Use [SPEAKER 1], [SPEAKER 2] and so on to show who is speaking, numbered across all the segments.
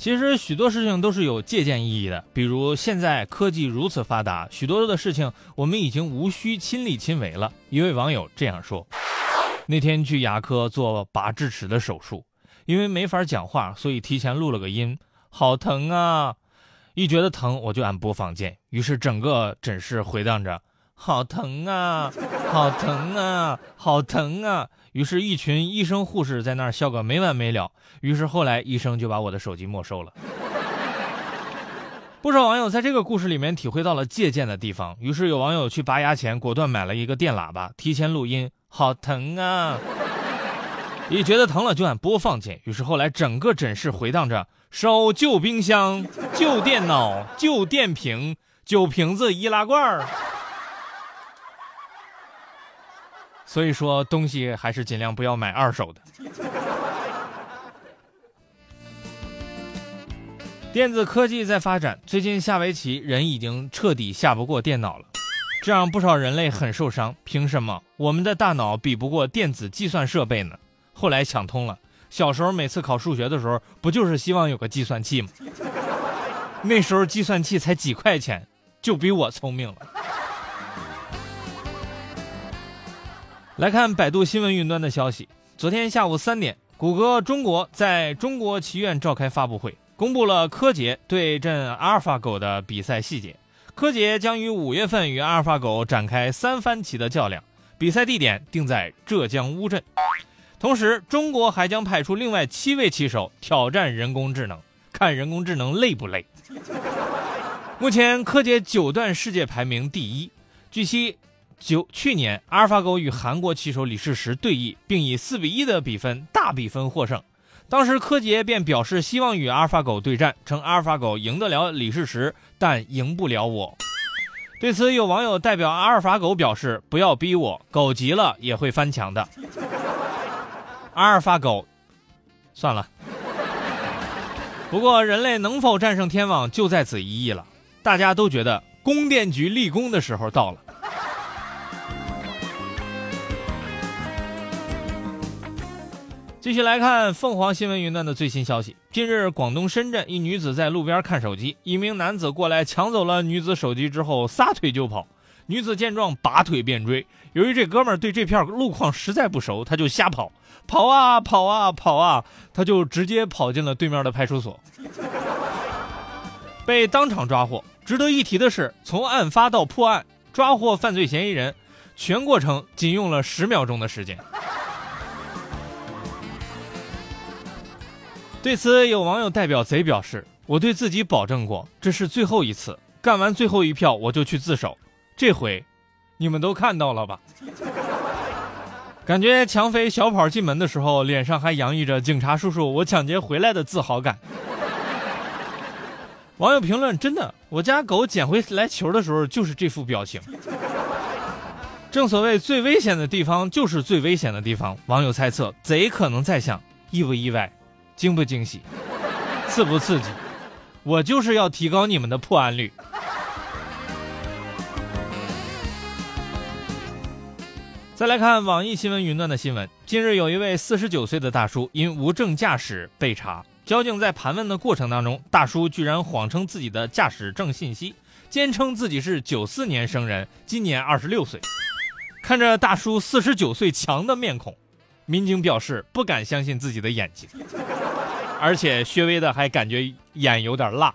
[SPEAKER 1] 其实许多事情都是有借鉴意义的，比如现在科技如此发达，许多的事情我们已经无需亲力亲为了。一位网友这样说：那天去牙科做拔智齿的手术，因为没法讲话，所以提前录了个音，好疼啊！一觉得疼，我就按播放键，于是整个诊室回荡着。好疼啊，好疼啊，好疼啊！于是，一群医生护士在那儿笑个没完没了。于是后来，医生就把我的手机没收了。不少网友在这个故事里面体会到了借鉴的地方，于是有网友去拔牙前果断买了一个电喇叭，提前录音。好疼啊！一觉得疼了就按播放键，于是后来整个诊室回荡着：收旧冰箱、旧电脑、旧电瓶、酒瓶子、易拉罐儿。所以说，东西还是尽量不要买二手的。电子科技在发展，最近下围棋人已经彻底下不过电脑了，这让不少人类很受伤。凭什么我们的大脑比不过电子计算设备呢？后来想通了，小时候每次考数学的时候，不就是希望有个计算器吗？那时候计算器才几块钱，就比我聪明了。来看百度新闻云端的消息。昨天下午三点，谷歌中国在中国棋院召开发布会，公布了柯洁对阵阿尔法狗的比赛细节。柯洁将于五月份与阿尔法狗展开三番棋的较量，比赛地点定在浙江乌镇。同时，中国还将派出另外七位棋手挑战人工智能，看人工智能累不累。目前，柯洁九段世界排名第一。据悉。九去年，阿尔法狗与韩国棋手李世石对弈，并以四比一的比分大比分获胜。当时柯洁便表示希望与阿尔法狗对战，称阿尔法狗赢得了李世石，但赢不了我。对此，有网友代表阿尔法狗表示：“不要逼我，狗急了也会翻墙的。” 阿尔法狗，算了。不过，人类能否战胜天网就在此一役了。大家都觉得供电局立功的时候到了。继续来看凤凰新闻云端的最新消息。近日，广东深圳一女子在路边看手机，一名男子过来抢走了女子手机之后撒腿就跑。女子见状拔腿便追，由于这哥们儿对这片路况实在不熟，他就瞎跑，跑啊跑啊跑啊，他就直接跑进了对面的派出所，被当场抓获。值得一提的是，从案发到破案抓获犯罪嫌疑人，全过程仅用了十秒钟的时间。对此，有网友代表贼表示：“我对自己保证过，这是最后一次，干完最后一票我就去自首。这回，你们都看到了吧？感觉强匪小跑进门的时候，脸上还洋溢着‘警察叔叔，我抢劫回来’的自豪感。”网友评论：“真的，我家狗捡回来球的时候就是这副表情。”正所谓最危险的地方就是最危险的地方。网友猜测，贼可能在想：意不意外？惊不惊喜，刺不刺激？我就是要提高你们的破案率。再来看网易新闻云端的新闻，近日有一位四十九岁的大叔因无证驾驶被查，交警在盘问的过程当中，大叔居然谎称自己的驾驶证信息，坚称自己是九四年生人，今年二十六岁。看着大叔四十九岁强的面孔。民警表示不敢相信自己的眼睛，而且薛微的还感觉眼有点辣。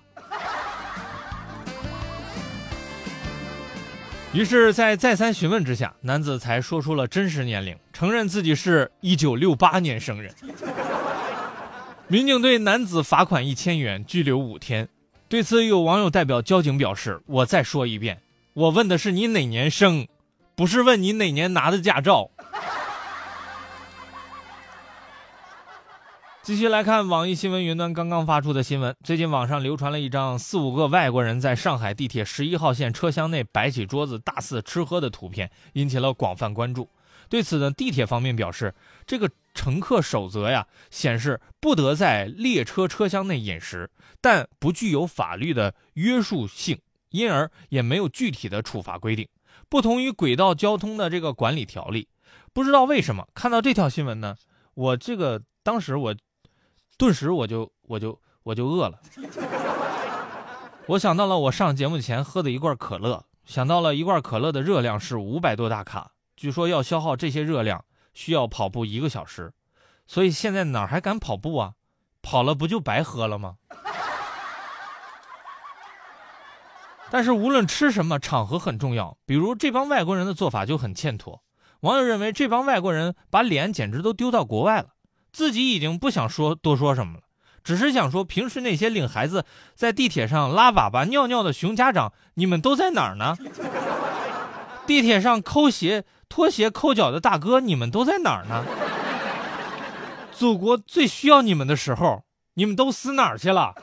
[SPEAKER 1] 于是，在再三询问之下，男子才说出了真实年龄，承认自己是一九六八年生人。民警对男子罚款一千元，拘留五天。对此，有网友代表交警表示：“我再说一遍，我问的是你哪年生，不是问你哪年拿的驾照。”继续来看网易新闻云端刚刚发出的新闻。最近网上流传了一张四五个外国人在上海地铁十一号线车厢内摆起桌子大肆吃喝的图片，引起了广泛关注。对此呢，地铁方面表示，这个乘客守则呀显示不得在列车车厢内饮食，但不具有法律的约束性，因而也没有具体的处罚规定，不同于轨道交通的这个管理条例。不知道为什么看到这条新闻呢，我这个当时我。顿时我就我就我就饿了。我想到了我上节目前喝的一罐可乐，想到了一罐可乐的热量是五百多大卡，据说要消耗这些热量需要跑步一个小时，所以现在哪还敢跑步啊？跑了不就白喝了吗？但是无论吃什么，场合很重要。比如这帮外国人的做法就很欠妥。网友认为这帮外国人把脸简直都丢到国外了，自己已经不想说多说什么了，只是想说平时那些领孩子在地铁上拉粑粑尿尿的熊家长，你们都在哪儿呢？地铁上抠鞋拖鞋抠脚的大哥，你们都在哪儿呢？祖国最需要你们的时候，你们都死哪儿去了？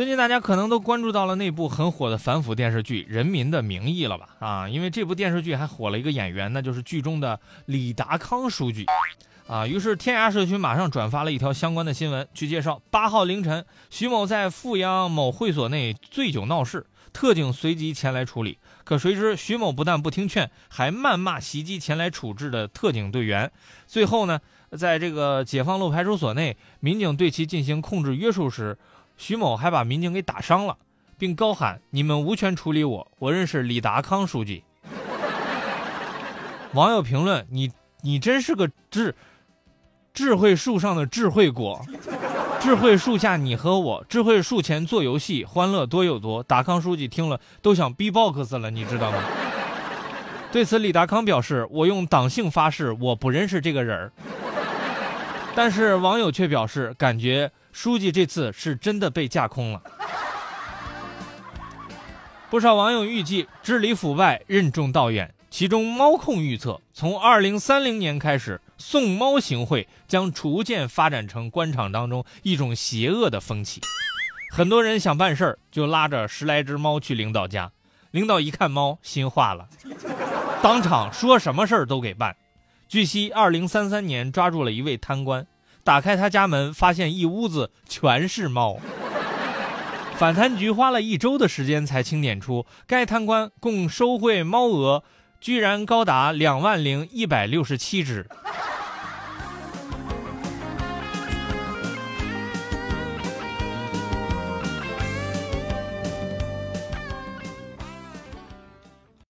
[SPEAKER 1] 最近大家可能都关注到了那部很火的反腐电视剧《人民的名义》了吧？啊，因为这部电视剧还火了一个演员，那就是剧中的李达康书记。啊，于是天涯社区马上转发了一条相关的新闻，据介绍八号凌晨徐某在富阳某会所内醉酒闹事，特警随即前来处理。可谁知徐某不但不听劝，还谩骂袭击前来处置的特警队员。最后呢，在这个解放路派出所内，民警对其进行控制约束时。徐某还把民警给打伤了，并高喊：“你们无权处理我，我认识李达康书记。”网友评论：“你你真是个智智慧树上的智慧果，智慧树下你和我，智慧树前做游戏，欢乐多又多。”达康书记听了都想 B-box 了，你知道吗？对此，李达康表示：“我用党性发誓，我不认识这个人儿。”但是网友却表示感觉。书记这次是真的被架空了。不少网友预计治理腐败任重道远，其中猫控预测，从二零三零年开始，送猫行贿将逐渐发展成官场当中一种邪恶的风气。很多人想办事儿，就拉着十来只猫去领导家，领导一看猫，心化了，当场说什么事儿都给办。据悉，二零三三年抓住了一位贪官。打开他家门，发现一屋子全是猫。反贪局花了一周的时间才清点出，该贪官共收贿猫额居然高达两万零一百六十七只。